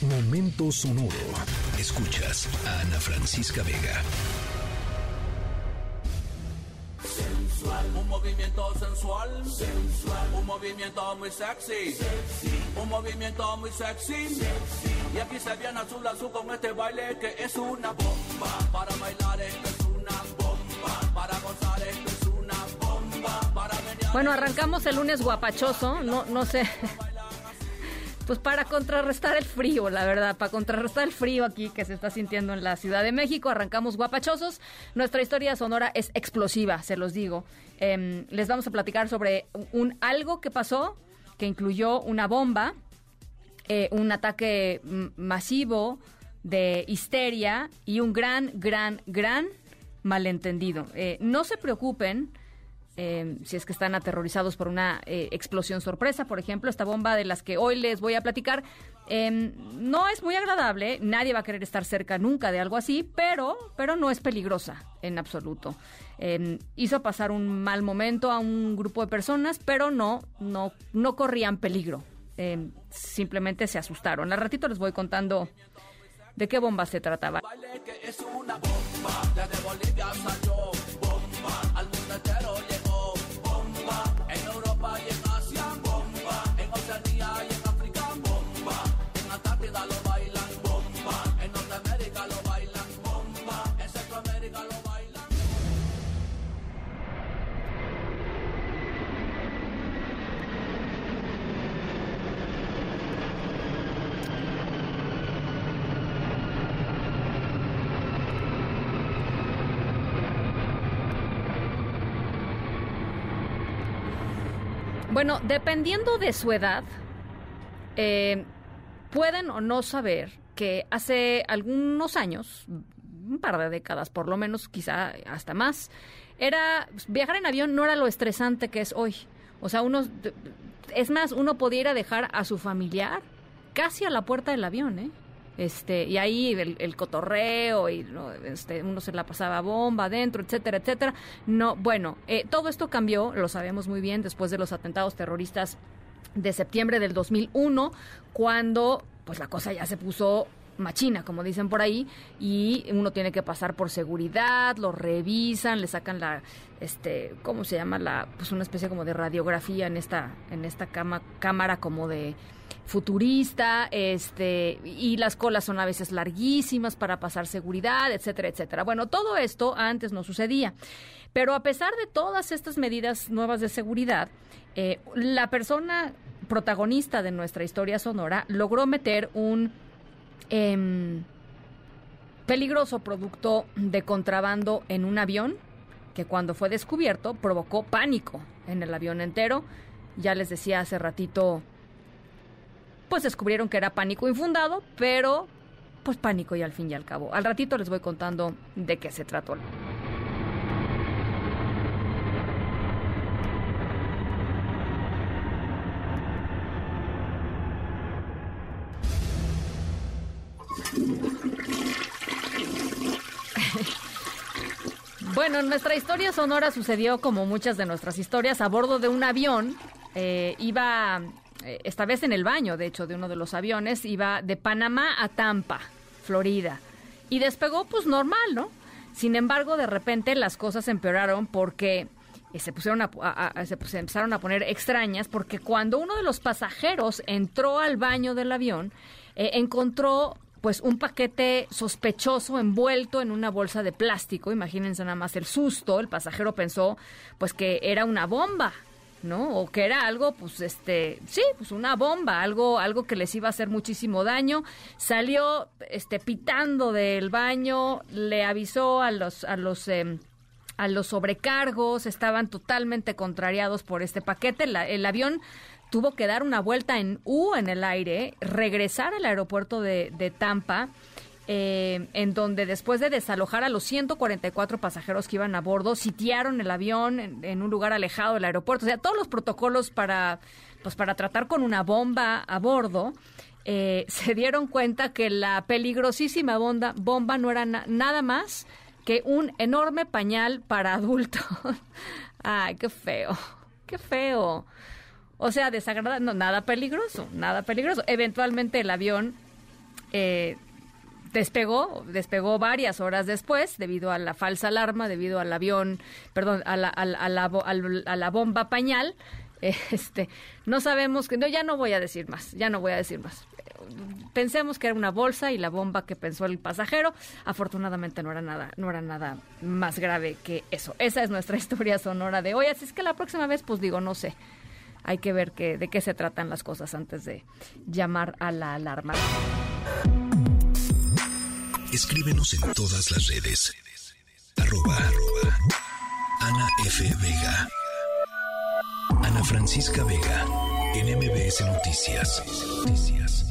Momento sonoro. Escuchas a Ana Francisca Vega. Sensual, un movimiento sensual, sensual, un movimiento muy sexy, sexy, un movimiento muy sexy, sexy. Y aquí se viene azul azul con este baile que es una bomba. Para bailar esto es una bomba, para gozar esto es una bomba, para venir Bueno, arrancamos el lunes guapachoso, no, no sé. Pues para contrarrestar el frío, la verdad, para contrarrestar el frío aquí que se está sintiendo en la Ciudad de México, arrancamos guapachosos. Nuestra historia sonora es explosiva, se los digo. Em, les vamos a platicar sobre un algo que pasó que incluyó una bomba, eh, un ataque masivo de histeria y un gran, gran, gran malentendido. Eh, no se preocupen eh, si es que están aterrorizados por una eh, explosión sorpresa, por ejemplo, esta bomba de las que hoy les voy a platicar, eh, no es muy agradable, nadie va a querer estar cerca nunca de algo así, pero, pero no es peligrosa en absoluto. Eh, hizo pasar un mal momento a un grupo de personas, pero no, no, no corrían peligro. Simplemente se asustaron. Al ratito les voy contando de qué bomba se trataba. baile que es una bomba. Desde Bolivia salió Bueno, dependiendo de su edad, eh, pueden o no saber que hace algunos años, un par de décadas por lo menos, quizá hasta más, era viajar en avión no era lo estresante que es hoy. O sea, uno es más, uno podía ir a dejar a su familiar casi a la puerta del avión, ¿eh? Este, y ahí el, cotorreo y ¿no? este, uno se la pasaba bomba adentro, etcétera, etcétera. No, bueno, eh, todo esto cambió, lo sabemos muy bien, después de los atentados terroristas de septiembre del 2001, cuando pues la cosa ya se puso machina, como dicen por ahí, y uno tiene que pasar por seguridad, lo revisan, le sacan la, este, ¿cómo se llama? La, pues una especie como de radiografía en esta, en esta cama, cámara como de futurista, este, y las colas son a veces larguísimas para pasar seguridad, etcétera, etcétera. Bueno, todo esto antes no sucedía. Pero a pesar de todas estas medidas nuevas de seguridad, eh, la persona protagonista de nuestra historia sonora logró meter un em, peligroso producto de contrabando en un avión que cuando fue descubierto provocó pánico en el avión entero. Ya les decía hace ratito, pues descubrieron que era pánico infundado, pero pues pánico y al fin y al cabo. Al ratito les voy contando de qué se trató. Bueno, nuestra historia sonora sucedió como muchas de nuestras historias a bordo de un avión. Eh, iba, eh, esta vez en el baño, de hecho, de uno de los aviones, iba de Panamá a Tampa, Florida. Y despegó pues normal, ¿no? Sin embargo, de repente las cosas empeoraron porque eh, se pusieron a, se empezaron a poner extrañas porque cuando uno de los pasajeros entró al baño del avión, eh, encontró pues un paquete sospechoso envuelto en una bolsa de plástico. Imagínense nada más el susto. El pasajero pensó pues que era una bomba, ¿no? O que era algo, pues, este, sí, pues una bomba, algo, algo que les iba a hacer muchísimo daño. Salió, este, pitando del baño, le avisó a los, a los, em, a los sobrecargos, estaban totalmente contrariados por este paquete. El avión tuvo que dar una vuelta en U en el aire, regresar al aeropuerto de, de Tampa, eh, en donde después de desalojar a los 144 pasajeros que iban a bordo, sitiaron el avión en, un lugar alejado del aeropuerto. O sea, todos los protocolos para, pues, para tratar con una bomba a bordo. eh, se dieron cuenta que la peligrosísima bomba, bomba no era na- nada más que un enorme pañal para adultos. Ay, qué feo, qué feo. O sea, desagradable, no, nada peligroso, nada peligroso. Eventualmente el avión eh, despegó, despegó varias horas después debido a la falsa alarma, debido al avión, perdón, a la, a la, a la, bomba pañal. Este, no sabemos que no ya no voy a decir más, ya no voy a decir más. Pensemos que era una bolsa y la bomba que pensó el pasajero, afortunadamente no era nada, no era nada más grave que eso. Esa es nuestra historia sonora de hoy, así es que la próxima vez pues digo, no sé. Hay que ver que, de qué se tratan las cosas antes de llamar a la alarma. Escríbenos en todas las redes. Arroba, arroba. Ana F. Vega. Ana Francisca Vega. En MBS Noticias. Noticias.